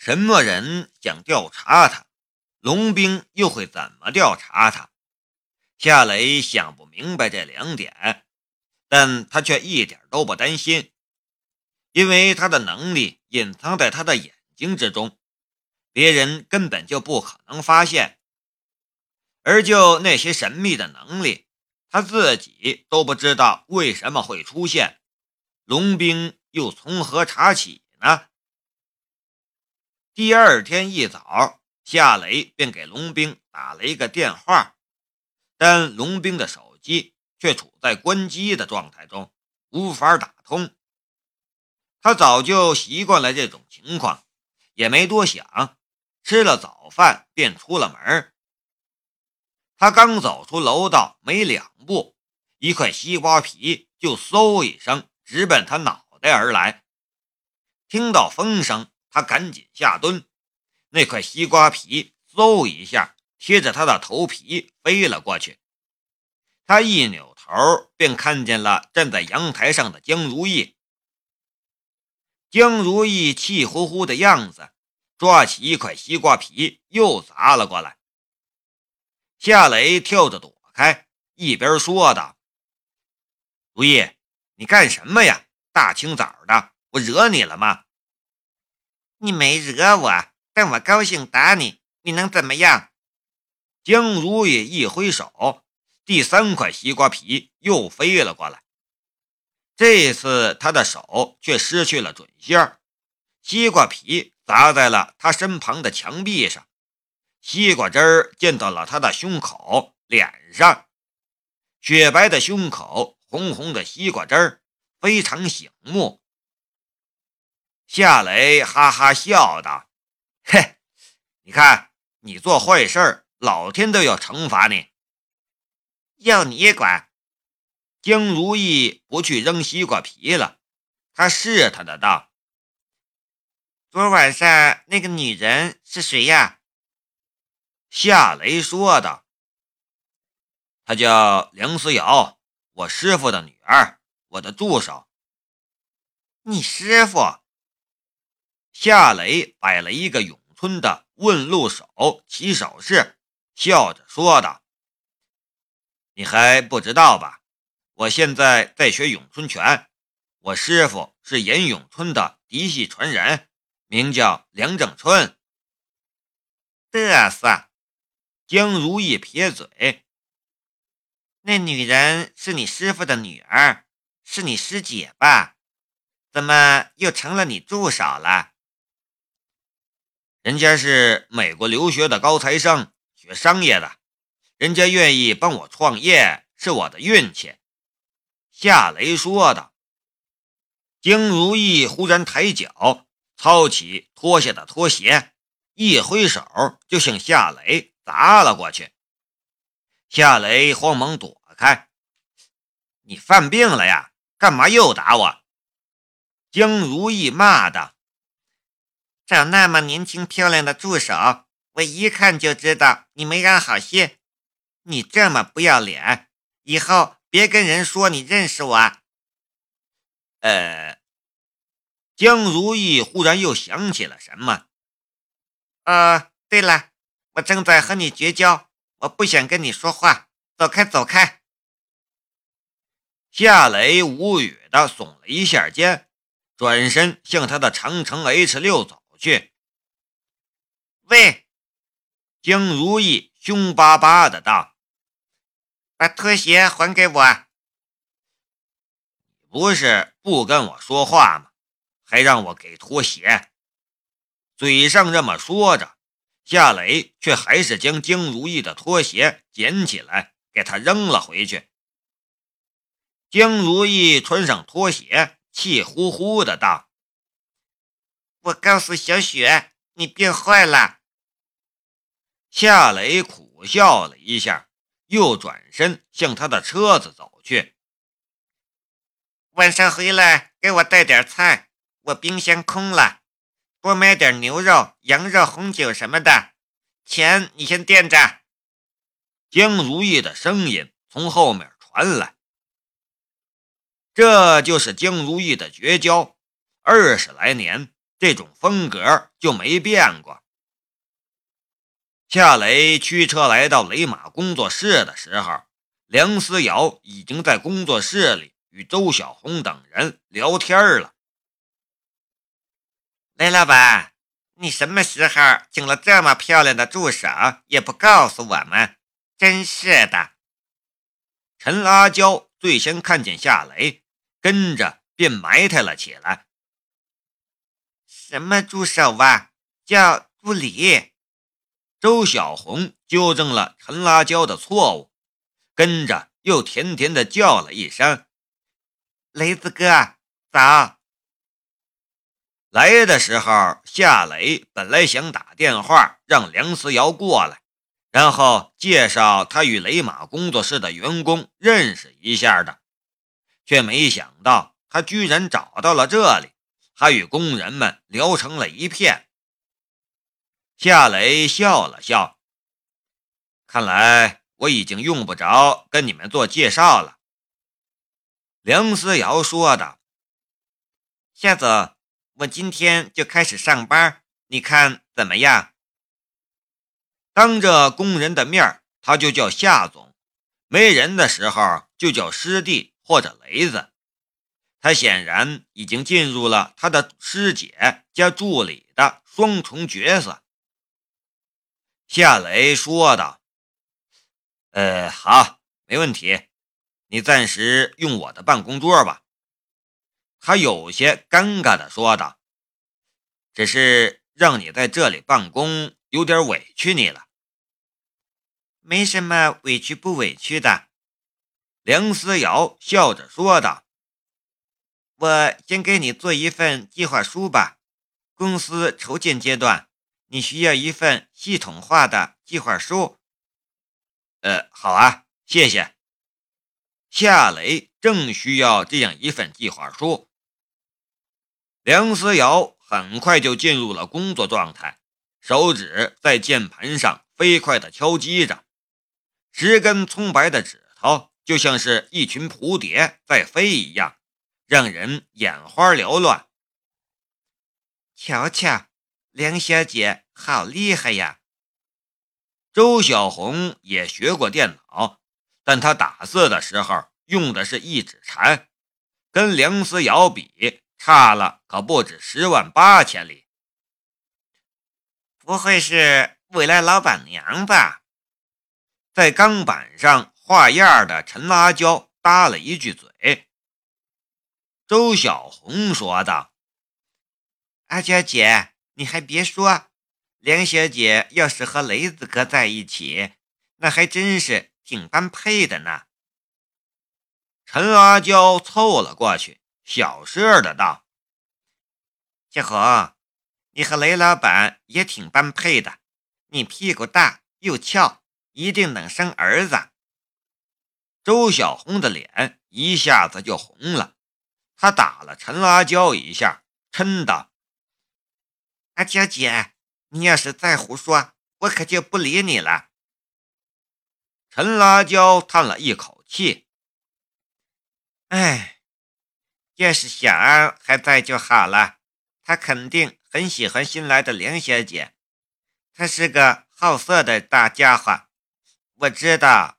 什么人想调查他，龙兵又会怎么调查他？夏雷想不明白这两点，但他却一点都不担心，因为他的能力隐藏在他的眼睛之中，别人根本就不可能发现。而就那些神秘的能力，他自己都不知道为什么会出现，龙兵又从何查起呢？第二天一早，夏雷便给龙兵打了一个电话。但龙兵的手机却处在关机的状态中，无法打通。他早就习惯了这种情况，也没多想，吃了早饭便出了门。他刚走出楼道没两步，一块西瓜皮就嗖一声直奔他脑袋而来。听到风声，他赶紧下蹲，那块西瓜皮嗖一下。贴着他的头皮飞了过去，他一扭头便看见了站在阳台上的江如意。江如意气呼呼的样子，抓起一块西瓜皮又砸了过来。夏雷跳着躲开，一边说道：“如意，你干什么呀？大清早的，我惹你了吗？你没惹我，但我高兴打你，你能怎么样？”江如意一挥手，第三块西瓜皮又飞了过来。这次他的手却失去了准线，西瓜皮砸在了他身旁的墙壁上，西瓜汁儿溅到了他的胸口、脸上。雪白的胸口，红红的西瓜汁儿，非常醒目。夏雷哈哈笑道：“嘿，你看，你做坏事。”老天都要惩罚你，要你管！江如意不去扔西瓜皮了，他试探的道：“昨晚上那个女人是谁呀？”夏雷说道：“她叫梁思瑶，我师傅的女儿，我的助手。”你师傅？夏雷摆了一个咏春的问路手起手势。笑着说道：“你还不知道吧？我现在在学咏春拳，我师傅是严咏春的嫡系传人，名叫梁正春。”嘚瑟！江如意撇嘴：“那女人是你师傅的女儿，是你师姐吧？怎么又成了你助手了？人家是美国留学的高材生。”学商业的，人家愿意帮我创业是我的运气。”夏雷说道。江如意忽然抬脚，操起脱下的拖鞋，一挥手就向夏雷砸了过去。夏雷慌忙躲开：“你犯病了呀？干嘛又打我？”江如意骂道：“找那么年轻漂亮的助手。”我一看就知道你没安好心，你这么不要脸，以后别跟人说你认识我。呃，江如意忽然又想起了什么。呃，对了，我正在和你绝交，我不想跟你说话，走开，走开。夏雷无语的耸了一下肩，转身向他的长城 H 六走去。喂。江如意凶巴巴的道：“把拖鞋还给我！你不是不跟我说话吗？还让我给拖鞋？”嘴上这么说着，夏雷却还是将江如意的拖鞋捡起来，给他扔了回去。江如意穿上拖鞋，气呼呼的道：“我告诉小雪，你变坏了。”夏雷苦笑了一下，又转身向他的车子走去。晚上回来给我带点菜，我冰箱空了，多买点牛肉、羊肉、红酒什么的。钱你先垫着。江如意的声音从后面传来。这就是江如意的绝交，二十来年这种风格就没变过。夏雷驱车来到雷马工作室的时候，梁思瑶已经在工作室里与周小红等人聊天了。雷老板，你什么时候请了这么漂亮的助手，也不告诉我们，真是的。陈阿娇最先看见夏雷，跟着便埋汰了起来。什么助手啊？叫助理。周小红纠正了陈辣椒的错误，跟着又甜甜的叫了一声：“雷子哥，早。”来的时候，夏雷本来想打电话让梁思瑶过来。然后介绍他与雷马工作室的员工认识一下的，却没想到他居然找到了这里，他与工人们聊成了一片。夏雷笑了笑，看来我已经用不着跟你们做介绍了。梁思瑶说道：“夏总，我今天就开始上班，你看怎么样？”当着工人的面他就叫夏总；没人的时候就叫师弟或者雷子。他显然已经进入了他的师姐加助理的双重角色。夏雷说道：“呃，好，没问题，你暂时用我的办公桌吧。”他有些尴尬的说道：“只是让你在这里办公。”有点委屈你了，没什么委屈不委屈的。梁思瑶笑着说道：“我先给你做一份计划书吧。公司筹建阶段，你需要一份系统化的计划书。”呃，好啊，谢谢。夏雷正需要这样一份计划书。梁思瑶很快就进入了工作状态。手指在键盘上飞快地敲击着，十根葱白的指头就像是一群蝴蝶在飞一样，让人眼花缭乱。瞧瞧，梁小姐好厉害呀！周小红也学过电脑，但她打字的时候用的是一指禅，跟梁思瑶比，差了可不止十万八千里。不会是未来老板娘吧？在钢板上画样的陈阿娇搭了一句嘴。周小红说道：“阿娇姐，你还别说，梁小姐要是和雷子哥在一起，那还真是挺般配的呢。”陈阿娇凑了过去，小声的道：“小红。”你和雷老板也挺般配的，你屁股大又翘，一定能生儿子。周小红的脸一下子就红了，他打了陈阿娇一下，嗔道：“阿娇姐，你要是再胡说，我可就不理你了。”陈阿娇叹了一口气：“哎，要是小安还在就好了，他肯定。”很喜欢新来的梁小姐，她是个好色的大家伙。我知道。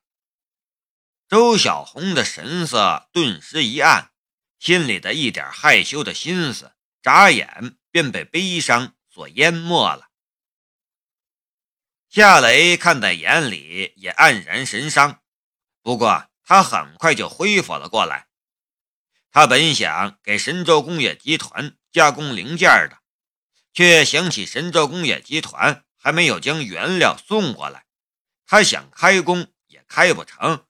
周小红的神色顿时一暗，心里的一点害羞的心思，眨眼便被悲伤所淹没了。夏雷看在眼里，也黯然神伤。不过他很快就恢复了过来。他本想给神州工业集团加工零件的。却想起神州工业集团还没有将原料送过来，他想开工也开不成。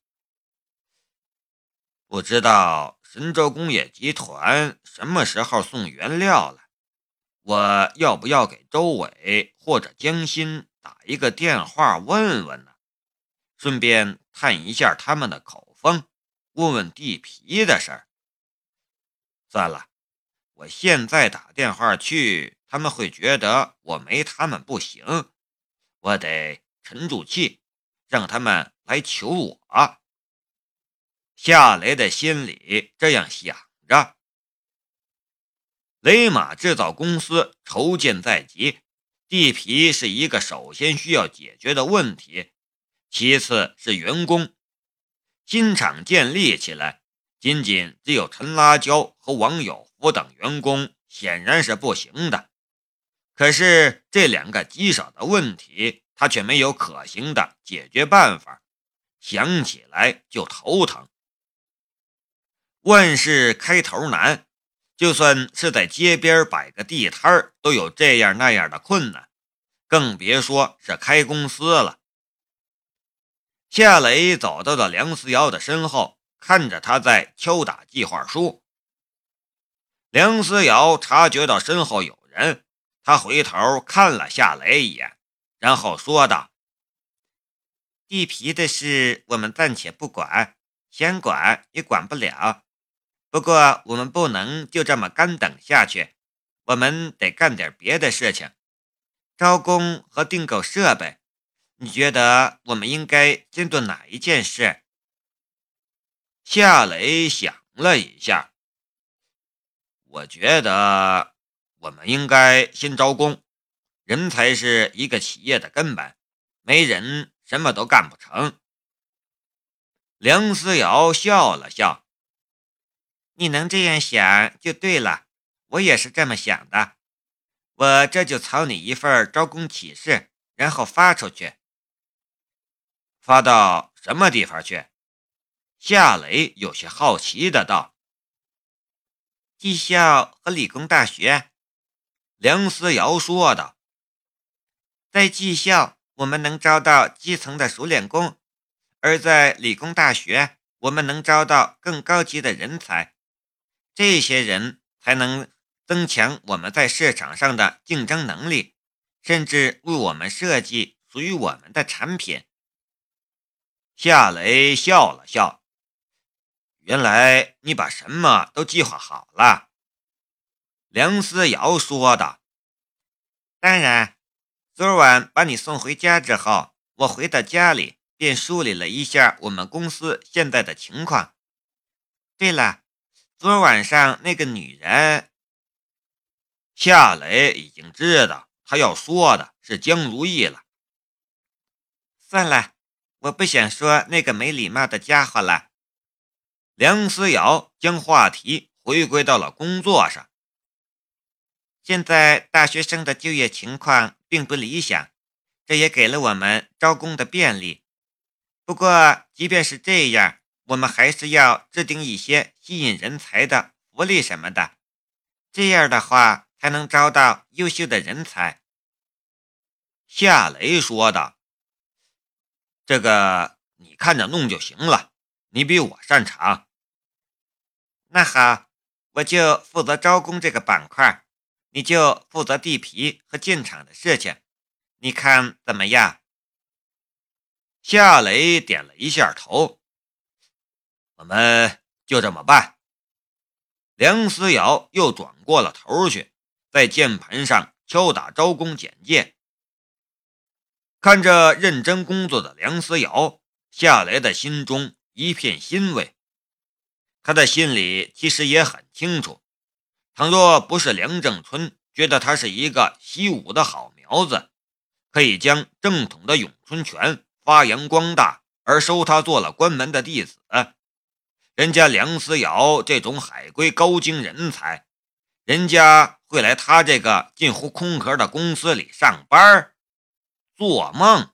不知道神州工业集团什么时候送原料了？我要不要给周伟或者江心打一个电话问问呢？顺便探一下他们的口风，问问地皮的事儿。算了，我现在打电话去。他们会觉得我没他们不行，我得沉住气，让他们来求我。夏雷的心里这样想着。雷马制造公司筹建在即，地皮是一个首先需要解决的问题，其次是员工。新厂建立起来，仅仅只有陈辣椒和王有福等员工，显然是不行的。可是这两个棘手的问题，他却没有可行的解决办法，想起来就头疼。万事开头难。就算是在街边摆个地摊，都有这样那样的困难，更别说是开公司了。夏雷走到了梁思瑶的身后，看着他在敲打计划书。梁思瑶察觉到身后有人，他回头看了夏雷一眼，然后说道：“地皮的事我们暂且不管，想管也管不了。”不过，我们不能就这么干等下去，我们得干点别的事情，招工和订购设备。你觉得我们应该先做哪一件事？夏雷想了一下，我觉得我们应该先招工，人才是一个企业的根本，没人什么都干不成。梁思瑶笑了笑。你能这样想就对了，我也是这么想的。我这就草拟一份招工启事，然后发出去。发到什么地方去？夏雷有些好奇的道。技校和理工大学，梁思瑶说道。在技校，我们能招到基层的熟练工；而在理工大学，我们能招到更高级的人才。这些人才能增强我们在市场上的竞争能力，甚至为我们设计属于我们的产品。夏雷笑了笑，原来你把什么都计划好了。梁思瑶说道：“当然，昨晚把你送回家之后，我回到家里便梳理了一下我们公司现在的情况。对了。”昨晚上那个女人，夏雷已经知道他要说的是江如意了。算了，我不想说那个没礼貌的家伙了。梁思瑶将话题回归到了工作上。现在大学生的就业情况并不理想，这也给了我们招工的便利。不过，即便是这样。我们还是要制定一些吸引人才的福利什么的，这样的话才能招到优秀的人才。”夏雷说道。“这个你看着弄就行了，你比我擅长。”“那好，我就负责招工这个板块，你就负责地皮和建厂的事情，你看怎么样？”夏雷点了一下头。我们就这么办。梁思瑶又转过了头去，在键盘上敲打招工简介。看着认真工作的梁思瑶，夏雷的心中一片欣慰。他的心里其实也很清楚，倘若不是梁正春觉得他是一个习武的好苗子，可以将正统的咏春拳发扬光大，而收他做了关门的弟子。人家梁思瑶这种海归高精人才，人家会来他这个近乎空壳的公司里上班？做梦！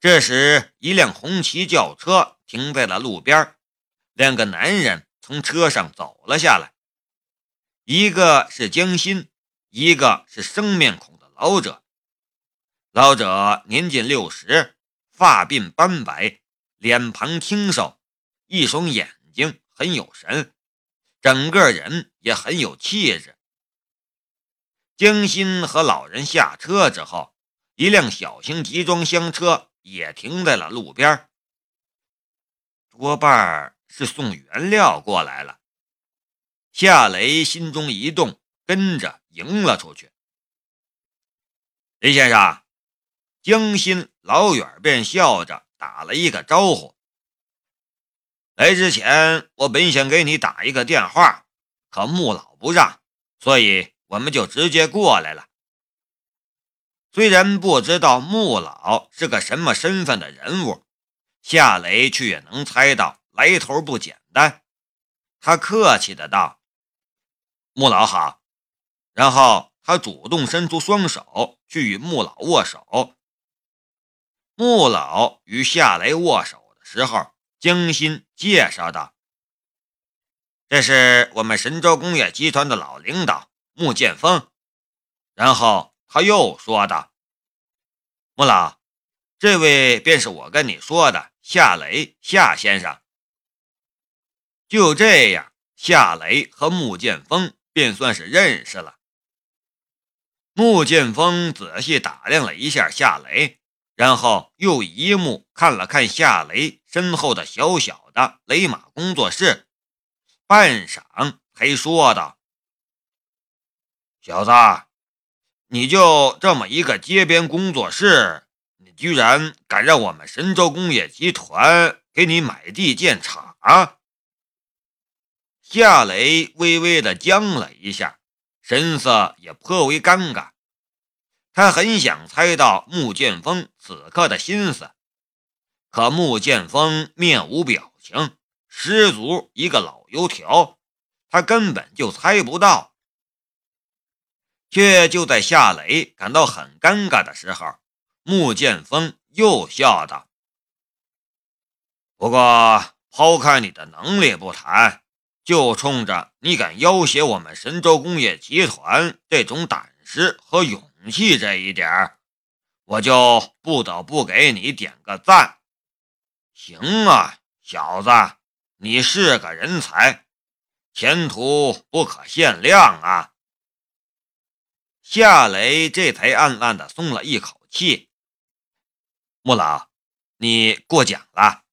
这时，一辆红旗轿车停在了路边，两个男人从车上走了下来，一个是江心，一个是生面孔的老者。老者年近六十，发鬓斑白，脸庞清瘦。一双眼睛很有神，整个人也很有气质。江心和老人下车之后，一辆小型集装箱车也停在了路边，多半是送原料过来了。夏雷心中一动，跟着迎了出去。李先生，江心老远便笑着打了一个招呼。来之前，我本想给你打一个电话，可穆老不让，所以我们就直接过来了。虽然不知道穆老是个什么身份的人物，夏雷却也能猜到来头不简单。他客气的道：“穆老好。”然后他主动伸出双手去与穆老握手。穆老与夏雷握手的时候，精心介绍道：“这是我们神州工业集团的老领导穆剑锋。”然后他又说道：“穆老，这位便是我跟你说的夏雷夏先生。”就这样，夏雷和穆剑锋便算是认识了。穆剑锋仔细打量了一下夏雷，然后又一目看了看夏雷身后的小小的雷马工作室，半晌才说道：“小子，你就这么一个街边工作室，你居然敢让我们神州工业集团给你买地建厂？”夏雷微微的僵了一下，神色也颇为尴尬。他很想猜到穆剑锋此刻的心思，可穆剑锋面无表情，十足一个老油条，他根本就猜不到。却就在夏雷感到很尴尬的时候，穆剑锋又笑道：“不过，抛开你的能力不谈。”就冲着你敢要挟我们神州工业集团这种胆识和勇气这一点我就不得不给你点个赞。行啊，小子，你是个人才，前途不可限量啊！夏雷这才暗暗的松了一口气。穆老，你过奖了。